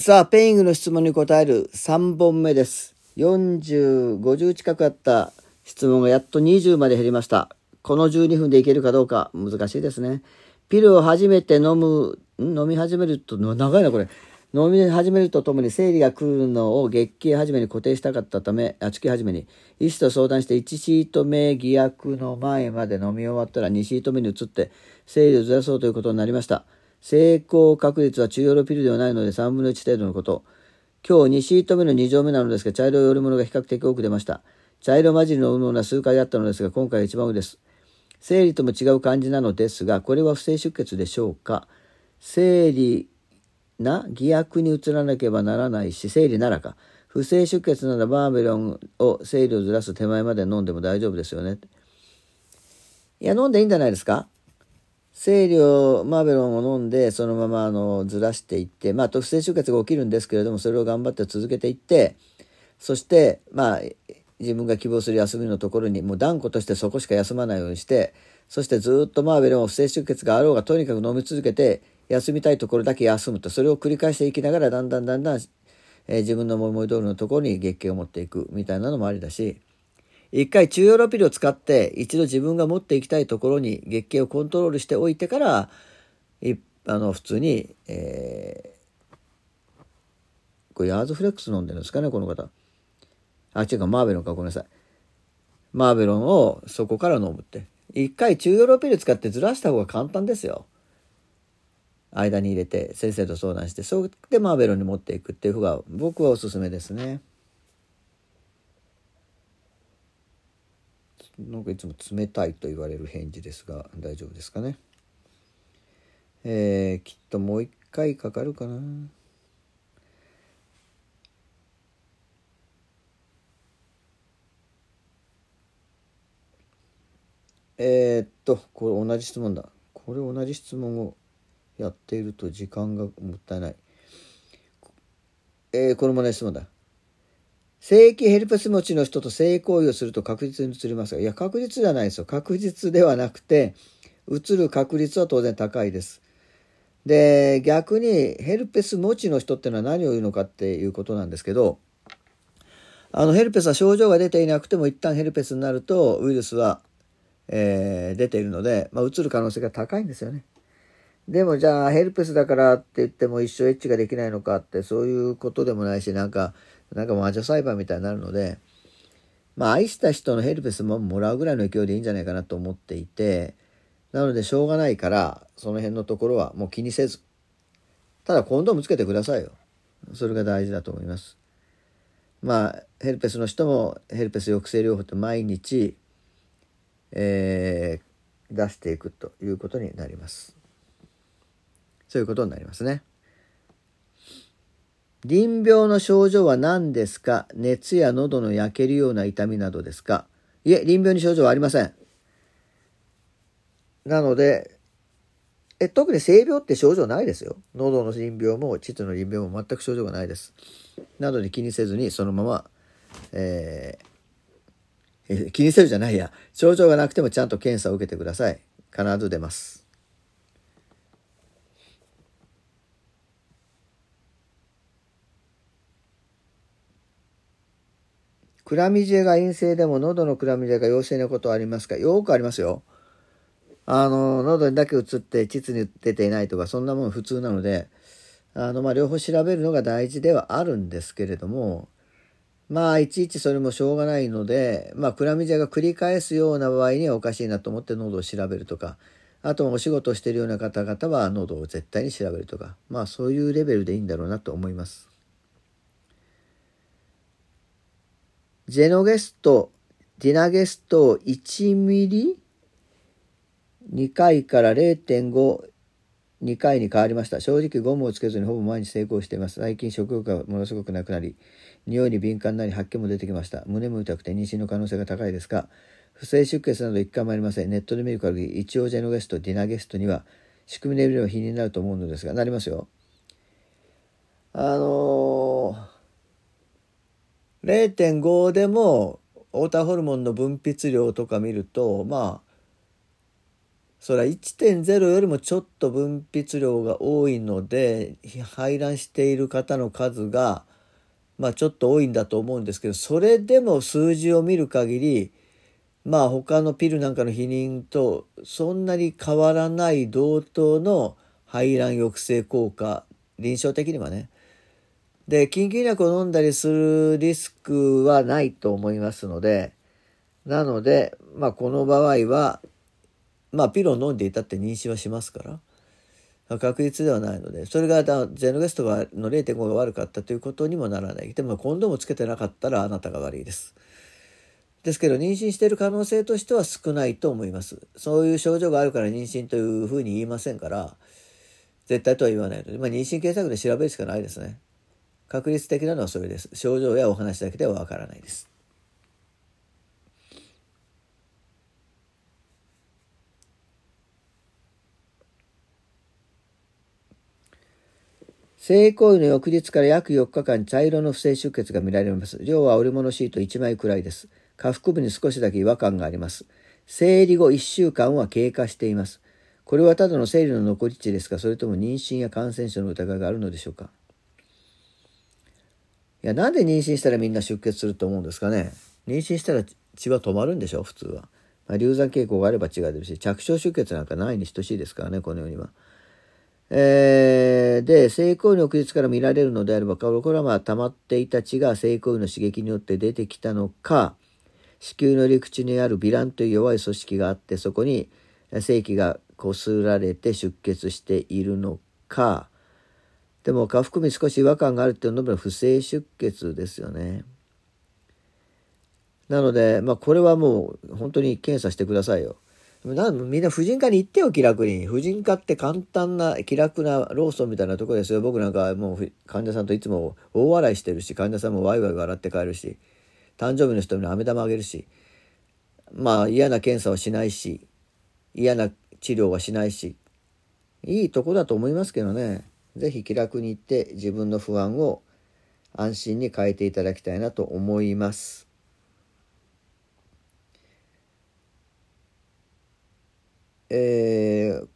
さあ、ペイングの質問に答える3本目です。40、50近くあった質問がやっと20まで減りました。この12分でいけるかどうか難しいですね。ピルを初めて飲む、飲み始めると、長いなこれ。飲み始めるとともに生理が来るのを月経始めに固定したかったため、あ、月始めに、医師と相談して1シート目偽薬の前まで飲み終わったら2シート目に移って生理をずらそうということになりました。成功確率は中ヨロピルではないので3分の1程度のこと。今日2シート目の2錠目なのですが、茶色い織物が比較的多く出ました。茶色混じりの織物は数回あったのですが、今回が一番多いです。生理とも違う感じなのですが、これは不正出血でしょうか生理な偽薬に移らなければならないし、生理ならか。不正出血ならバーベロンを生理をずらす手前まで飲んでも大丈夫ですよね。いや、飲んでいいんじゃないですか生理をマーベロンを飲んでそのままあのずらしていってまあ不正出血が起きるんですけれどもそれを頑張って続けていってそしてまあ自分が希望する休みのところにもう断固としてそこしか休まないようにしてそしてずっとマーベロンを不正出血があろうがとにかく飲み続けて休みたいところだけ休むと。それを繰り返していきながらだんだんだんだん、えー自分の思い通りのところに月経を持っていくみたいなのもありだし一回中ヨーロピルを使って一度自分が持っていきたいところに月経をコントロールしておいてからいあの普通に、えーこれヤーズフレックス飲んでるんですかねこの方。あ違うかマーベロンか。ごめんなさい。マーベロンをそこから飲むって。一回中ヨーロピル使ってずらした方が簡単ですよ。間に入れて先生と相談してそれでマーベロンに持っていくっていう方が僕はおすすめですね。なんかいつも冷たいと言われる返事ですが大丈夫ですかね？えー、きっともう一回かかるかな。えー、っとこれ同じ質問だ。これ同じ質問をやっていると時間がもったいない。えー、これも同じ質問だ。正規ヘルペス持ちの人と性行為をすると確実に移りますが、いや、確実じゃないですよ。確実ではなくて、移る確率は当然高いです。で、逆にヘルペス持ちの人っていうのは何を言うのかっていうことなんですけど、あのヘルペスは症状が出ていなくても一旦ヘルペスになるとウイルスは、えー出ているので、まあ、移る可能性が高いんですよね。でもじゃあヘルペスだからって言っても一生エッチができないのかってそういうことでもないしなんかなんか魔女裁判みたいになるのでまあ愛した人のヘルペスももらうぐらいの勢いでいいんじゃないかなと思っていてなのでしょうがないからその辺のところはもう気にせず。ただコンドームつけてくださいよ。それが大事だと思います。まあヘルペスの人もヘルペス抑制療法って毎日、えー出していくということになります。そういうことになりますね。淋病の症状は何ですか？熱や喉の焼けるような痛みなどですか？いえ、淋病に症状はありません。なので、え特に性病って症状ないですよ。喉の淋病も膣の淋病も全く症状がないです。なので気にせずにそのまま、えー気にせるじゃないや。症状がなくてもちゃんと検査を受けてください。必ず出ます。クラミジエが陰性でも喉のクラミジエが陽性なことはありますか？よくありますよ。あの、喉にだけ移って膣に出ていないとか、そんなもん普通なので、あの、まあ、両方調べるのが大事ではあるんですけれども、まあ、いちいちそれもしょうがないので、まあ、クラミジアが繰り返すような場合にはおかしいなと思って喉を調べるとか、あとお仕事をしているような方々は喉を絶対に調べるとか、まあ、そういうレベルでいいんだろうなと思います。ジェノゲスト、ディナゲスト1ミリ？2回から0.5、2回に変わりました。正直ゴムをつけずにほぼ毎日成功しています。最近食欲がものすごくなくなり、匂いに敏感になり発見も出てきました。胸も痛くて妊娠の可能性が高いですが、不正出血など一回もありません。ネットで見る限り、一応ジェノゲスト、ディナゲストには仕組みレベルは比になると思うのですが、なりますよ。あのー、0.5でも、太田ホルモンの分泌量とか見ると、まあ、それは1.0よりもちょっと分泌量が多いので排卵している方の数がまあちょっと多いんだと思うんですけどそれでも数字を見る限りまあ他のピルなんかの避妊とそんなに変わらない同等の排卵抑制効果臨床的にはねで緊急薬を飲んだりするリスクはないと思いますのでなのでまあこの場合はまあピルを飲んでいたって妊娠はしますから確率ではないのでそれがゼノゲストがの0.5が悪かったということにもならないでもコンドームつけてなかったらあなたが悪いです。ですけど妊娠している可能性としては少ないと思います。そういう症状があるから妊娠というふうに言いませんから絶対とは言わないので、まあ、妊娠検索で調べるしかないですね。確率的なのはそれです。症状やお話だけではわからないです。性行為の翌日から約4日間茶色の不正出血が見られます。量は織物シート1枚くらいです。下腹部に少しだけ違和感があります。生理後1週間は経過しています。これはただの生理の残り値ですかそれとも妊娠や感染症の疑いがあるのでしょうか？いや、なんで妊娠したらみんな出血すると思うんですかね？妊娠したら血は止まるんでしょ？普通は。まあ、流産傾向があれば血が出るし、着床出血なんかないに等しいですからね、このようには。えー、で、性行為の翌日から見られるのであれば、これはまあ溜まっていた血が性行為の刺激によって出てきたのか、子宮の陸地にあるビランという弱い組織があって、そこに性器がこすられて出血しているのか、でも下腹部に少し違和感があるっていうのは不正出血ですよね。なので、まあこれはもう本当に検査してくださいよ。なみんな婦人科に行ってよ、気楽に。婦人科って簡単な、気楽なローソンみたいなとこですよ。僕なんかもう患者さんといつも大笑いしてるし、患者さんもワイワイ笑って帰るし、誕生日の人に飴玉あげるし、まあ嫌な検査はしないし、嫌な治療はしないし、いいとこだと思いますけどね。是非気楽に行って自分の不安を安心に変えていただきたいなと思います。えー、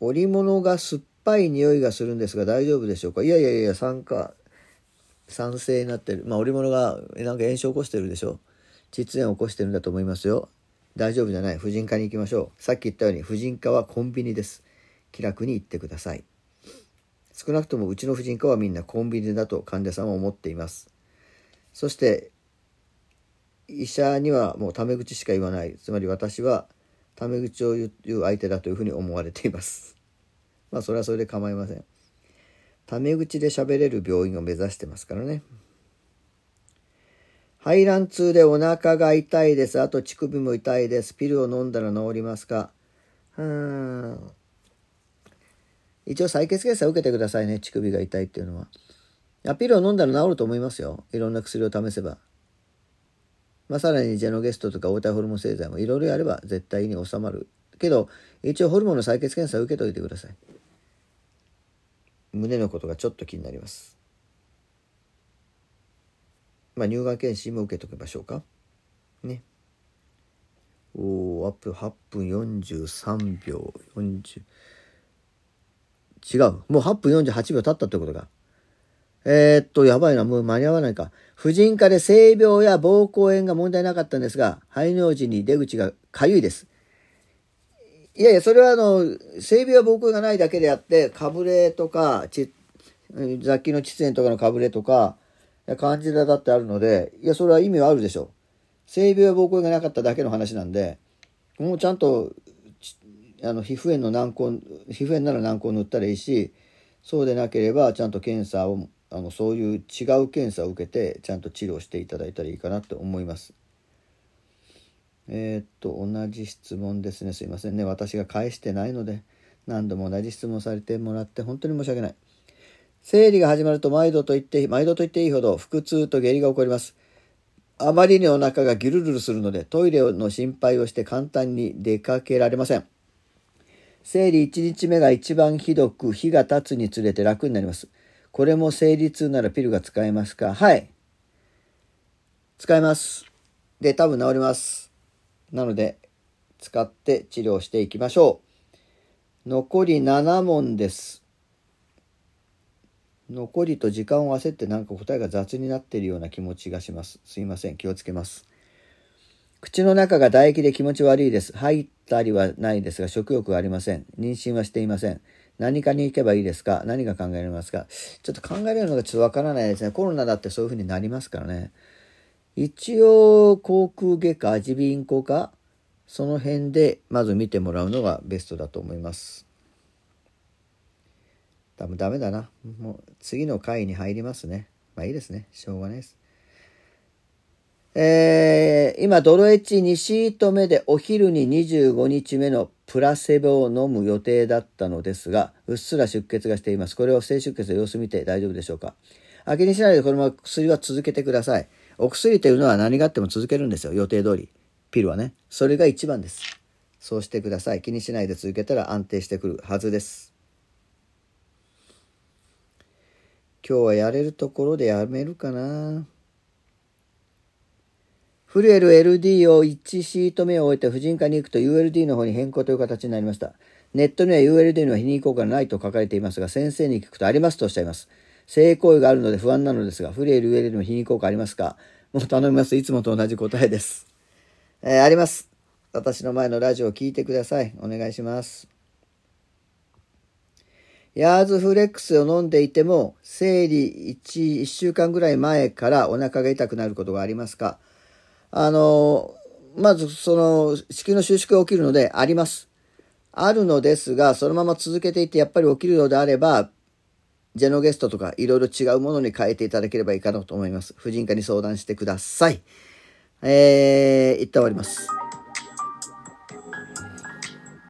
織物が酸っぱい匂いがするんですが大丈夫でしょうか？いやいやいや酸化酸性になってる。まあ織物がなんか炎症を起こしてるでしょ窒炎を起こしてるんだと思いますよ。大丈夫じゃない。婦人科に行きましょう。さっき言ったように婦人科はコンビニです。気楽に行ってください。少なくともうちの婦人科はみんなコンビニだと患者さんは思っていますそして医者にはもうタメ口しか言わないつまり私はタメ口を言う相手だというふうに思われています。まあそれはそれで構いません。タメ口で喋れる病院を目指してますからね。排卵痛でお腹が痛いです。あと乳首も痛いです。ピルを飲んだら治りますかうん。一応採血検査を受けてくださいね。乳首が痛いっていうのは。アピールを飲んだら治ると思いますよ。いろんな薬を試せば。まあ、さらにジェノゲストとか応対ホルモン製剤もいろいろやれば絶対に収まるけど一応ホルモンの採血検査を受けといてください胸のことがちょっと気になりますまあ乳がん検診も受けときましょうかねおおアップ8分43秒40違うもう8分48秒経ったってことかえー、っと、やばいな、もう間に合わないか。婦人科で性病や膀胱炎が問題なかったんですが、排尿時に出口がかゆいです。いやいや、それはあの、性病や膀胱炎がないだけであって、かぶれとか、雑菌の窒炎とかのかぶれとか、カンジダだってあるので、いや、それは意味はあるでしょう。性病や膀胱炎がなかっただけの話なんで、もうちゃんと、あの、皮膚炎の軟膏、皮膚炎なら軟膏塗ったらいいし、そうでなければ、ちゃんと検査をあのそういう違う検査を受けてちゃんと治療していただいたらいいかなと思います。えー、っと同じ質問ですねすいませんね私が返してないので何度も同じ質問されてもらって本当に申し訳ない。生理が始まると毎度と言って毎度と言っていいほど腹痛と下痢が起こります。あまりにお腹がギュルルルするのでトイレの心配をして簡単に出かけられません。生理1日目が一番ひどく日が経つにつれて楽になります。これも生理痛ならピルが使えますか？はい。使えます。で、多分治ります。なので、使って治療していきましょう。残り7問です。残りと時間を焦ってなんか答えが雑になっているような気持ちがします。すいません。気をつけます。口の中が唾液で気持ち悪いです。入ったりはないですが、食欲はありません。妊娠はしていません。何かに行けばいいですか？何が考えられますか？ちょっと考えられるのがちょっとわからないですね。コロナだってそういうふうになりますからね。一応、口腔外科、耳鼻咽喉科、その辺でまず見てもらうのがベストだと思います。多分ダメだな。もう次の回に入りますね。まあいいですね。しょうがないです。えー、今、ドロエッチ2シート目でお昼に25日目のプラセボを飲む予定だったのですが、うっすら出血がしています。これを不正出血の様子見て大丈夫でしょうか明けにしないでこのまま薬は続けてください。お薬というのは何があっても続けるんですよ。予定通り。ピルはね。それが一番です。そうしてください。気にしないで続けたら安定してくるはずです。今日はやれるところでやめるかな。フルエル LD を1シート目を終えて婦人科に行くと ULD の方に変更という形になりました。ネットには ULD のは否認効果がないと書かれていますが、先生に聞くとありますとおっしゃいます。性行為があるので不安なのですが、フルエル ULD の否認効果ありますか？もう頼みます。いつもと同じ答えです。えー、あります。私の前のラジオを聞いてください。お願いします。ヤーズフレックスを飲んでいても、生理 1, 1週間ぐらい前からお腹が痛くなることがありますか？あの、まずその子宮の収縮が起きるのであります。あるのですが、そのまま続けていってやっぱり起きるのであれば、ジェノゲストとかいろいろ違うものに変えていただければいいかなと思います。婦人科に相談してください。えー、一旦終わります。